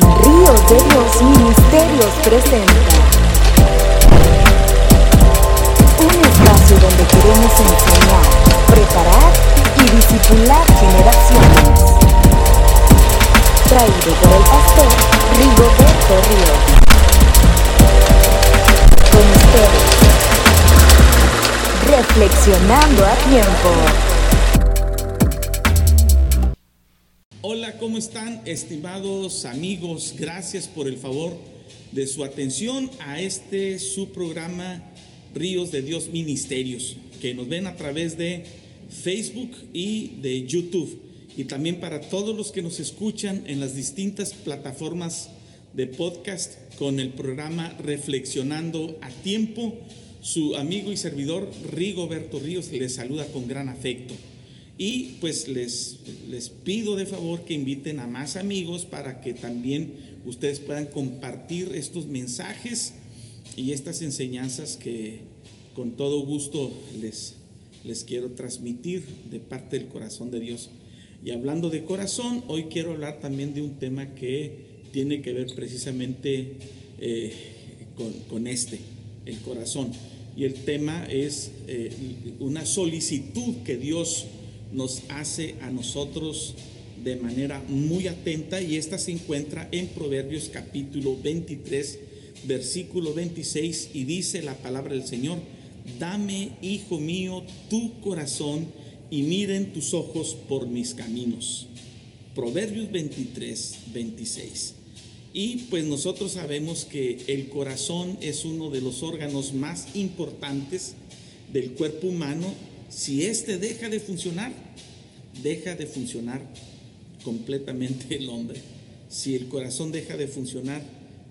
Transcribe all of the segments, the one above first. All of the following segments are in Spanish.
Ríos de Dios Ministerios presenta un espacio donde queremos enseñar, preparar y discipular generaciones. Traído por el pastor Rigoberto Ríos. Con ustedes, reflexionando a tiempo. Hola, ¿cómo están estimados amigos? Gracias por el favor de su atención a este su programa Ríos de Dios Ministerios, que nos ven a través de Facebook y de YouTube. Y también para todos los que nos escuchan en las distintas plataformas de podcast con el programa Reflexionando a Tiempo, su amigo y servidor Rigoberto Ríos les saluda con gran afecto. Y pues les, les pido de favor que inviten a más amigos para que también ustedes puedan compartir estos mensajes y estas enseñanzas que con todo gusto les, les quiero transmitir de parte del corazón de Dios. Y hablando de corazón, hoy quiero hablar también de un tema que tiene que ver precisamente eh, con, con, este, el corazón. Y el tema es eh, una solicitud que Dios nos hace a nosotros de manera muy atenta y esta se encuentra en Proverbios capítulo 23, versículo 26 y dice la palabra del Señor, dame, hijo mío, tu corazón y miren tus ojos por mis caminos. Proverbios 23, 26. Y pues nosotros sabemos que el corazón es uno de los órganos más importantes del cuerpo humano si éste deja de funcionar, deja de funcionar completamente el hombre. Si el corazón deja de funcionar,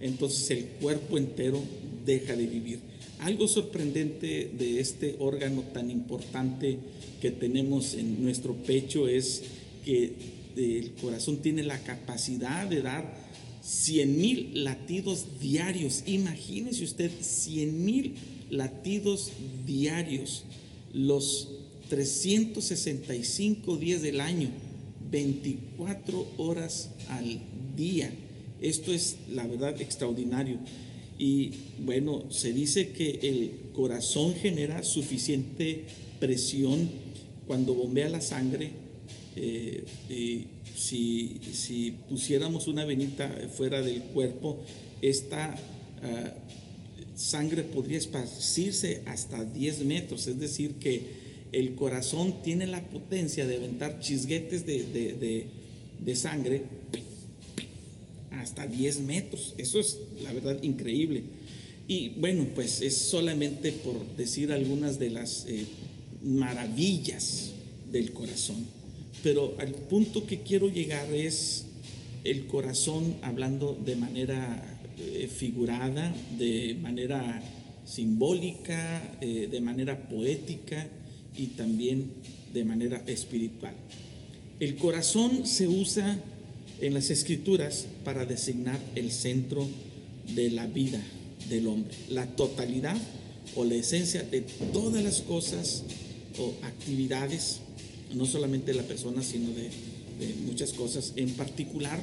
entonces el cuerpo entero deja de vivir. Algo sorprendente de este órgano tan importante que tenemos en nuestro pecho es que el corazón tiene la capacidad de dar 100 mil latidos diarios. Imagínese usted 100 mil latidos diarios los 365 días del año, 24 horas al día. Esto es la verdad extraordinario. Y bueno, se dice que el corazón genera suficiente presión cuando bombea la sangre. Eh, si, si, pusiéramos una venita fuera del cuerpo, esta ah, sangre podría esparcirse hasta 10 metros, es decir, que el corazón tiene la potencia de aventar chisguetes de, sangre hasta 10 metros. Eso es la verdad increíble. Y bueno, pues es solamente por decir algunas de las eh, maravillas del corazón. Pero al punto que quiero llegar es el corazón hablando de manera eh, figurada, de manera simbólica, eh, de manera poética y también de manera espiritual. El corazón se usa en las escrituras para designar el centro de la vida del hombre, la totalidad o la esencia de todas las cosas o actividades, no solamente de la persona, sino de, muchas cosas. En particular,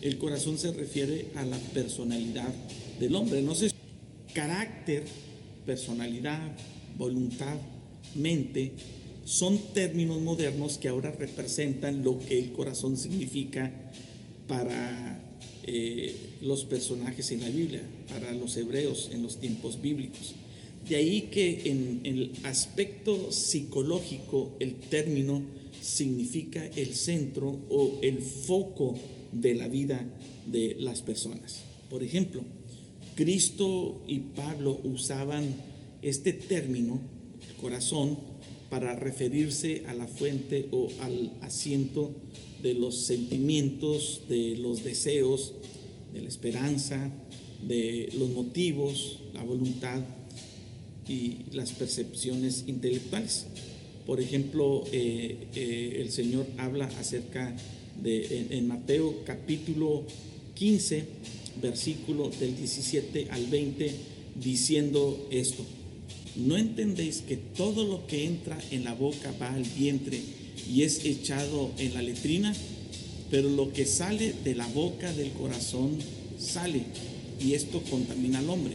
el corazón se refiere a la personalidad del hombre. No sé, carácter, personalidad, voluntad, mente, son términos modernos que ahora representan lo que el corazón significa para eh, los personajes en la Biblia, para los hebreos en los tiempos bíblicos. De ahí que en el aspecto psicológico el término significa el centro o el foco de la vida de las personas. Por ejemplo, Cristo y Pablo usaban este término, corazón, para referirse a la fuente o al asiento de los sentimientos, de los deseos, de la esperanza, de los motivos, la voluntad y las percepciones intelectuales. Por ejemplo, eh, eh, el Señor habla acerca en, Mateo capítulo 15, versículo del 17 al 20, diciendo esto. ¿No entendéis que todo lo que entra en la boca va al vientre y es echado en la letrina? pero lo que sale de la boca del corazón sale y esto contamina al hombre,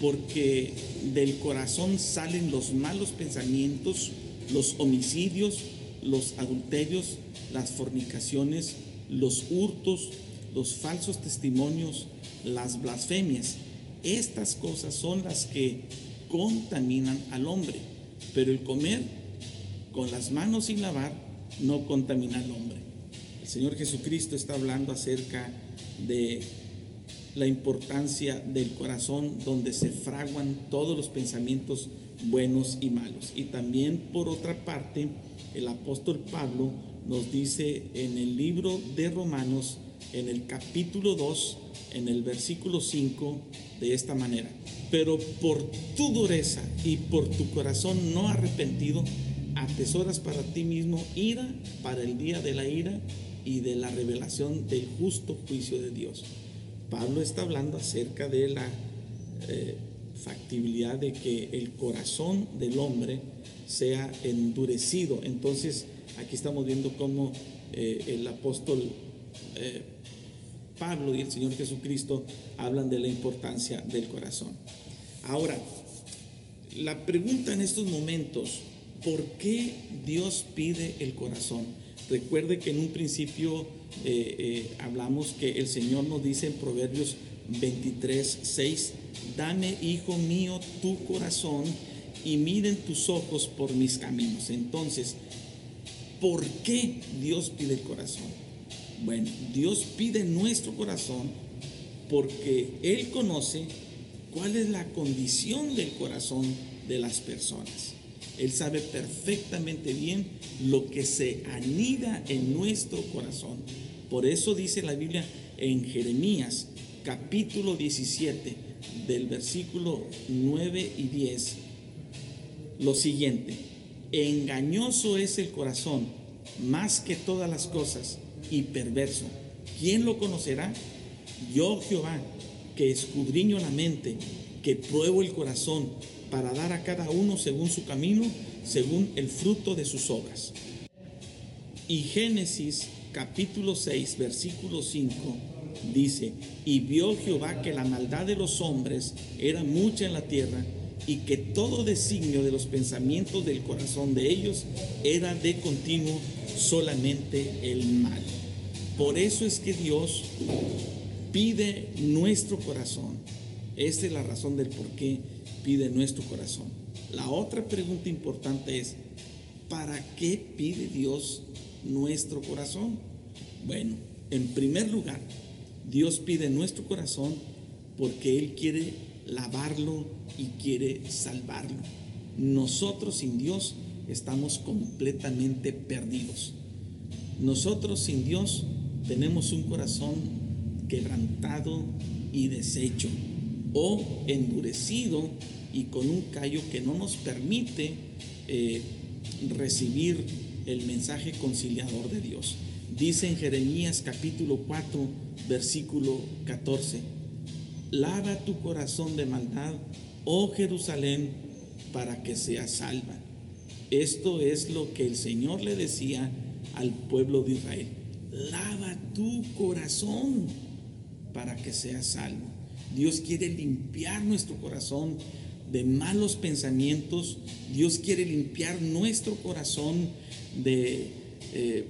porque del corazón salen los malos pensamientos, los homicidios, los adulterios, las fornicaciones, los hurtos, los falsos testimonios, las blasfemias. Estas cosas son las que contaminan al hombre, pero el comer con las manos sin lavar no contamina al hombre. El Señor Jesucristo está hablando acerca de la importancia del corazón donde se fraguan todos los pensamientos buenos y malos. Y también por otra parte, el apóstol Pablo nos dice en el libro de Romanos, en el capítulo 2, en el versículo 5, de esta manera. Pero por tu dureza y por tu corazón no arrepentido, atesoras para ti mismo ira para el día de la ira y de la revelación del justo juicio de Dios. Pablo está hablando acerca de la eh, factibilidad de que el corazón del hombre sea endurecido. Entonces, aquí estamos viendo cómo eh, el apóstol eh, Pablo y el Señor Jesucristo hablan de la importancia del corazón. Ahora, la pregunta en estos momentos, ¿por qué Dios pide el corazón? Recuerde que en un principio eh, eh, hablamos que el Señor nos dice en Proverbios 23, 6, dame, hijo mío, tu corazón y miren tus ojos por mis caminos. Entonces, ¿por qué Dios pide el corazón? Bueno, Dios pide nuestro corazón porque Él conoce cuál es la condición del corazón de las personas. Él sabe perfectamente bien lo que se anida en nuestro corazón. Por eso dice la Biblia en Jeremías capítulo 17 del versículo 9 y 10 lo siguiente, engañoso es el corazón más que todas las cosas y perverso. ¿Quién lo conocerá? Yo Jehová, que escudriño la mente, que pruebo el corazón, para dar a cada uno según su camino, según el fruto de sus obras. Y Génesis capítulo 6, versículo 5 dice, y vio Jehová que la maldad de los hombres era mucha en la tierra, y que todo designio de los pensamientos del corazón de ellos era de continuo solamente el mal. Por eso es que Dios pide nuestro corazón. Esta es la razón del por qué pide nuestro corazón. La otra pregunta importante es, ¿para qué pide Dios nuestro corazón? Bueno, en primer lugar, Dios pide nuestro corazón porque Él quiere lavarlo y quiere salvarlo. Nosotros sin Dios estamos completamente perdidos. Nosotros sin Dios tenemos un corazón quebrantado y deshecho o endurecido y con un callo que no nos permite eh, recibir el mensaje conciliador de Dios. Dice en Jeremías capítulo 4, versículo 14, lava tu corazón de maldad, oh Jerusalén, para que seas salva. Esto es lo que el Señor le decía al pueblo de Israel lava tu corazón para que seas salvo. Dios quiere limpiar nuestro corazón de malos pensamientos. Dios quiere limpiar nuestro corazón de eh,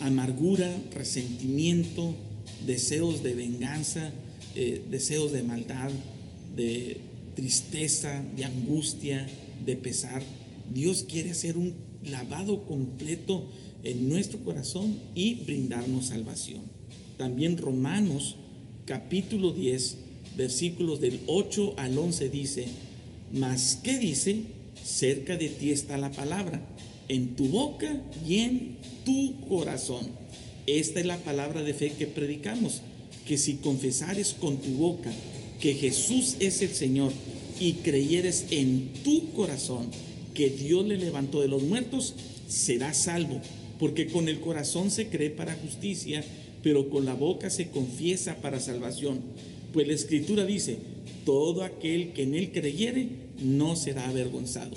amargura, resentimiento, deseos de venganza, eh, deseos de maldad, de tristeza, de angustia, de pesar. Dios quiere hacer un lavado completo en nuestro corazón y brindarnos salvación. También Romanos capítulo 10, versículos del 8 al 11 dice, mas ¿qué dice? Cerca de ti está la palabra, en tu boca y en tu corazón. Esta es la palabra de fe que predicamos, que si confesares con tu boca que Jesús es el Señor y creyeres en tu corazón que Dios le levantó de los muertos, serás salvo porque con el corazón se cree para justicia, pero con la boca se confiesa para salvación. Pues la escritura dice, todo aquel que en él creyere no será avergonzado.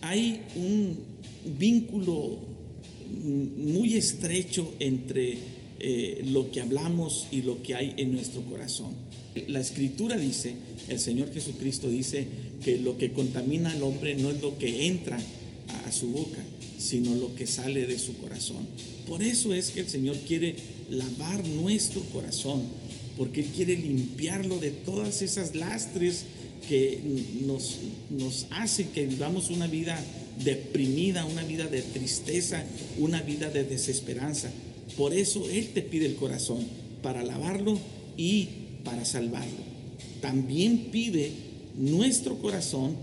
Hay un vínculo muy estrecho entre eh, lo que hablamos y lo que hay en nuestro corazón. La escritura dice, el Señor Jesucristo dice que lo que contamina al hombre no es lo que entra a, a su boca, sino lo que sale de su corazón. Por eso es que el Señor quiere lavar nuestro corazón, porque Él quiere limpiarlo de todas esas lastres que nos, nos hacen que vivamos una vida deprimida, una vida de tristeza, una vida de desesperanza. Por eso Él te pide el corazón, para lavarlo y para salvarlo. También pide nuestro corazón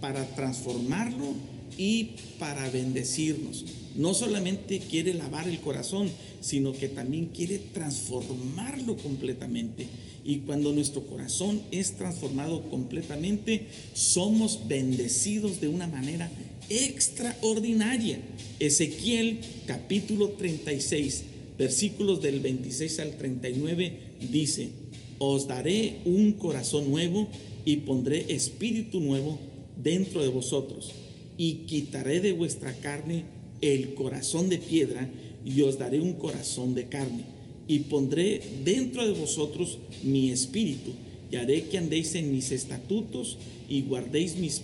para transformarlo y para bendecirnos. No solamente quiere lavar el corazón, sino que también quiere transformarlo completamente. Y cuando nuestro corazón es transformado completamente, somos bendecidos de una manera extraordinaria. Ezequiel capítulo 36, versículos del 26 al 39 dice, os daré un corazón nuevo y pondré espíritu nuevo dentro de vosotros y quitaré de vuestra carne el corazón de piedra y os daré un corazón de carne y pondré dentro de vosotros mi espíritu y haré que andéis en mis estatutos y guardéis mis,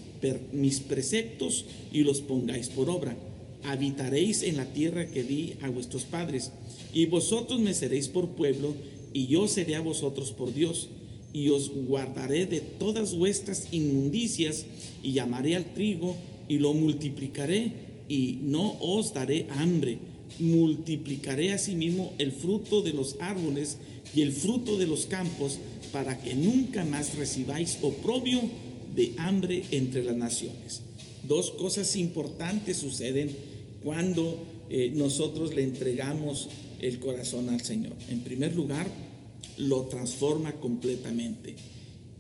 mis preceptos y los pongáis por obra. Habitaréis en la tierra que di a vuestros padres y vosotros me seréis por pueblo y yo seré a vosotros por Dios y os guardaré de todas vuestras inmundicias y llamaré al trigo y lo multiplicaré y no os daré hambre. Multiplicaré asimismo el fruto de los árboles y el fruto de los campos para que nunca más recibáis oprobio de hambre entre las naciones. Dos cosas importantes suceden cuando eh, nosotros le entregamos el corazón al Señor. En primer lugar, lo transforma completamente.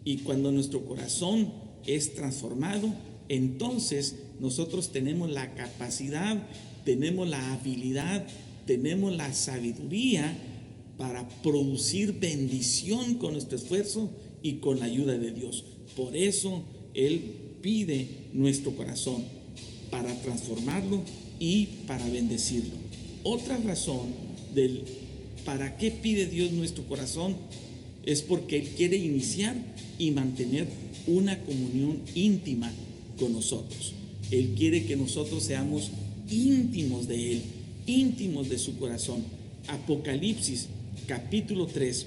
Y cuando nuestro corazón es transformado, entonces nosotros tenemos la capacidad, tenemos la habilidad, tenemos la sabiduría para producir bendición con nuestro esfuerzo y con la ayuda de Dios. Por eso Él pide nuestro corazón, para transformarlo y para bendecirlo. Otra razón del para qué pide Dios nuestro corazón es porque Él quiere iniciar y mantener una comunión íntima con nosotros. Él quiere que nosotros seamos íntimos de Él, íntimos de su corazón. Apocalipsis capítulo 3,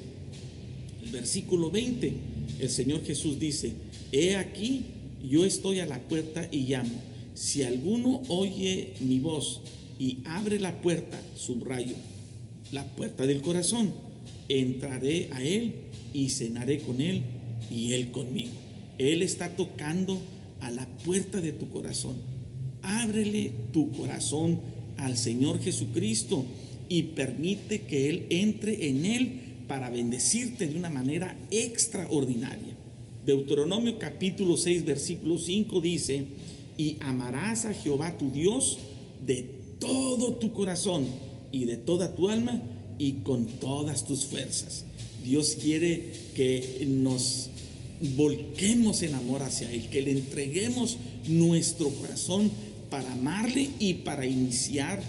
el versículo 20, el Señor Jesús dice, he aquí, yo estoy a la puerta y llamo. Si alguno oye mi voz y abre la puerta, subrayo, la puerta del corazón, entraré a Él y cenaré con Él y Él conmigo. Él está tocando a la puerta de tu corazón. Ábrele tu corazón al Señor Jesucristo y permite que Él entre en Él para bendecirte de una manera extraordinaria. Deuteronomio capítulo 6, versículo 5 dice, y amarás a Jehová tu Dios de todo tu corazón y de toda tu alma y con todas tus fuerzas. Dios quiere que nos volquemos en amor hacia Él, que le entreguemos nuestro corazón para amarle y para iniciar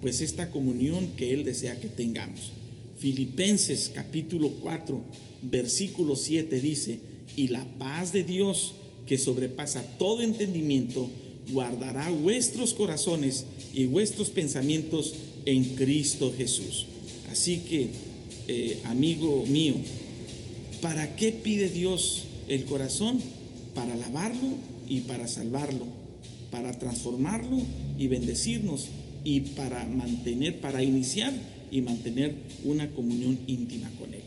pues esta comunión que Él desea que tengamos. Filipenses capítulo 4, versículo 7 dice, y la paz de Dios que sobrepasa todo entendimiento, guardará vuestros corazones y vuestros pensamientos en Cristo Jesús. Así que, eh, amigo mío, ¿para qué pide Dios el corazón para lavarlo y para salvarlo, para transformarlo y bendecirnos y para mantener, para iniciar y mantener una comunión íntima con Él.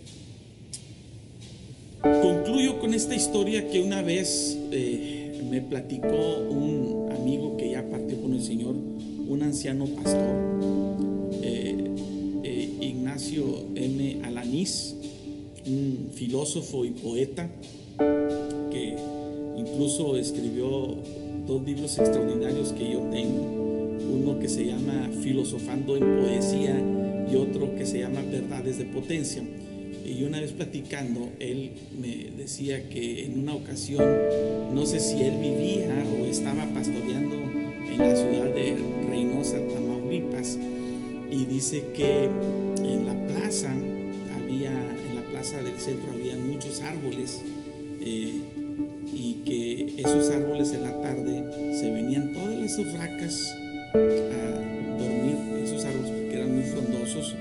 Concluyo con esta historia que una vez eh, me platicó un amigo que ya partió con el Señor, un anciano pastor, eh, eh, Ignacio M. Alanís, un filósofo y poeta, que incluso escribió dos libros extraordinarios que yo tengo. Uno que se llama Filosofando en Poesía y otro que se llama Verdades de Potencia. Y una vez platicando, él me decía que en una ocasión, no sé si él vivía o estaba pastoreando en la ciudad de Reynosa, Tamaulipas, y dice que en la plaza había, en la plaza del centro había muchos árboles eh, y que esos árboles en la tarde se venían todas las urracas a dormir, esos árboles que eran muy frondosos.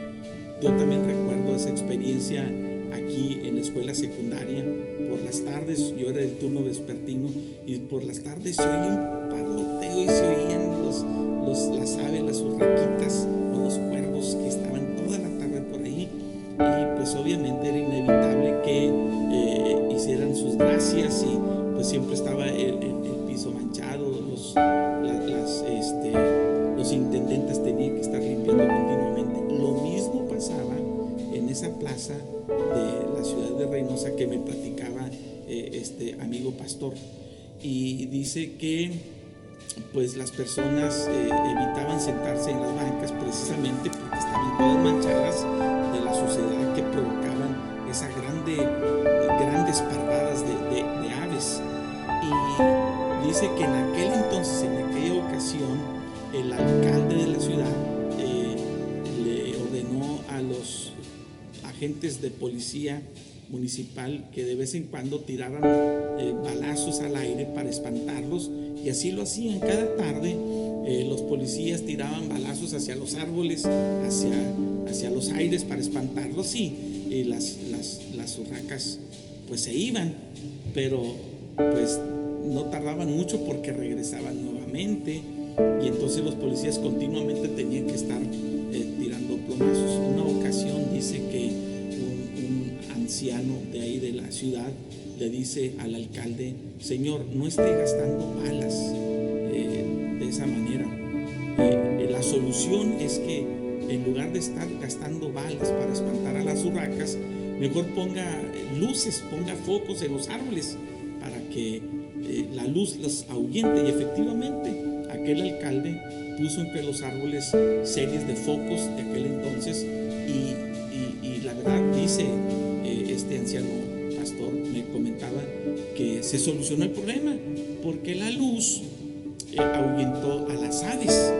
Yo también recuerdo esa experiencia aquí en la escuela secundaria. Por las tardes, yo era del turno vespertino, y por las tardes se oía un parloteo y se oían los, los, las aves, las urraquitas o los cuervos que estaban toda la tarde pues obviamente era inevitable que eh, hicieran sus gracias y pues siempre estaba el, piso manchado, los, este, los intendentes tenían que estar limpiando continuamente. Lo mismo pasaba en esa plaza de la ciudad de Reynosa que me platicaba eh, este amigo pastor. Y dice que pues las personas eh, evitaban sentarse en las bancas precisamente porque estaban todas manchadas policía municipal que de vez en cuando tiraran eh, balazos al aire para espantarlos y así lo hacían cada tarde. Eh, los policías tiraban balazos hacia los árboles, hacia, hacia los aires para espantarlos y, las, las, las urracas pues se iban, pero pues no tardaban mucho porque regresaban nuevamente y entonces los policías continuamente tenían que estar eh, tirando plomazos. Una ocasión dice que de ahí de la ciudad le dice al alcalde, Señor, no esté gastando balas eh, de esa manera. Eh, la solución es que en lugar de estar gastando balas para espantar a las urracas, mejor ponga luces, ponga focos en los árboles para que la luz los ahuyente. Y efectivamente, aquel alcalde puso entre los árboles series de focos de aquel entonces y, la verdad dice eh, este anciano pastor, me comentaba que se solucionó el problema porque la luz eh, ahuyentó a las aves,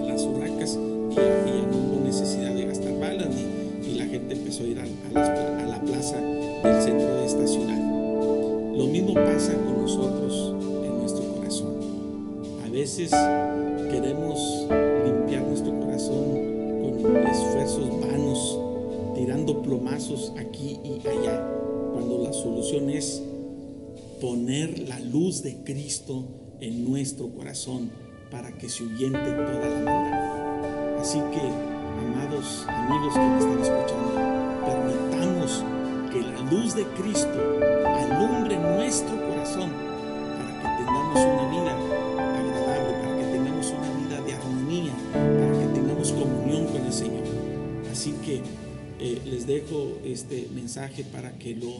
a las urracas y, ya no hubo necesidad de gastar balas y la gente empezó a ir a, a la plaza del centro de esta ciudad. Lo mismo pasa con nosotros en nuestro corazón. A veces queremos limpiar nuestro corazón con esfuerzos vanos, tirando plomazos aquí y allá, cuando la solución es poner la luz de Cristo en nuestro corazón para que se huyente toda la maldad. Así que, amados amigos que me están escuchando, permitamos que la luz de Cristo alumbre nuestro corazón para que tengamos una vida eh, les dejo este mensaje para que lo,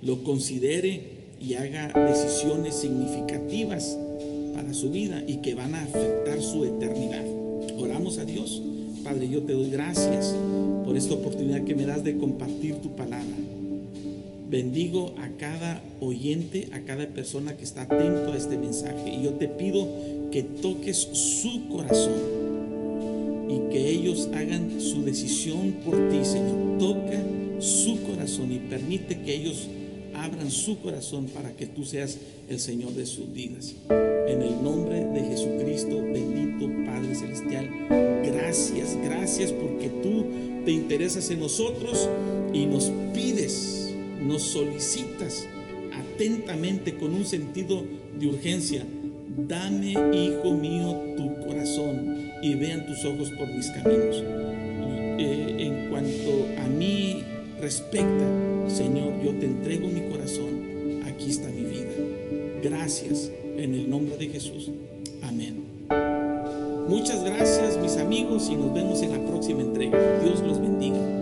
lo considere y haga decisiones significativas para su vida y que van a afectar su eternidad. Oramos a Dios. Padre, yo te doy gracias por esta oportunidad que me das de compartir tu palabra. Bendigo a cada oyente, a cada persona que está atento a este mensaje. Y yo te pido que toques su corazón y que ellos hagan su decisión por ti, Señor. Toca su corazón y permite que ellos abran su corazón para que tú seas el Señor de sus vidas. En el nombre de Jesucristo, bendito Padre Celestial, gracias, gracias porque tú te interesas en nosotros y nos pides, nos solicitas atentamente con un sentido de urgencia. Dame, hijo mío, tu corazón y vean tus ojos por mis caminos. Eh, en cuanto a mí respecta, Señor, yo te entrego mi corazón. Aquí está mi vida. Gracias en el nombre de Jesús. Amén. Muchas gracias mis amigos y nos vemos en la próxima entrega. Dios los bendiga.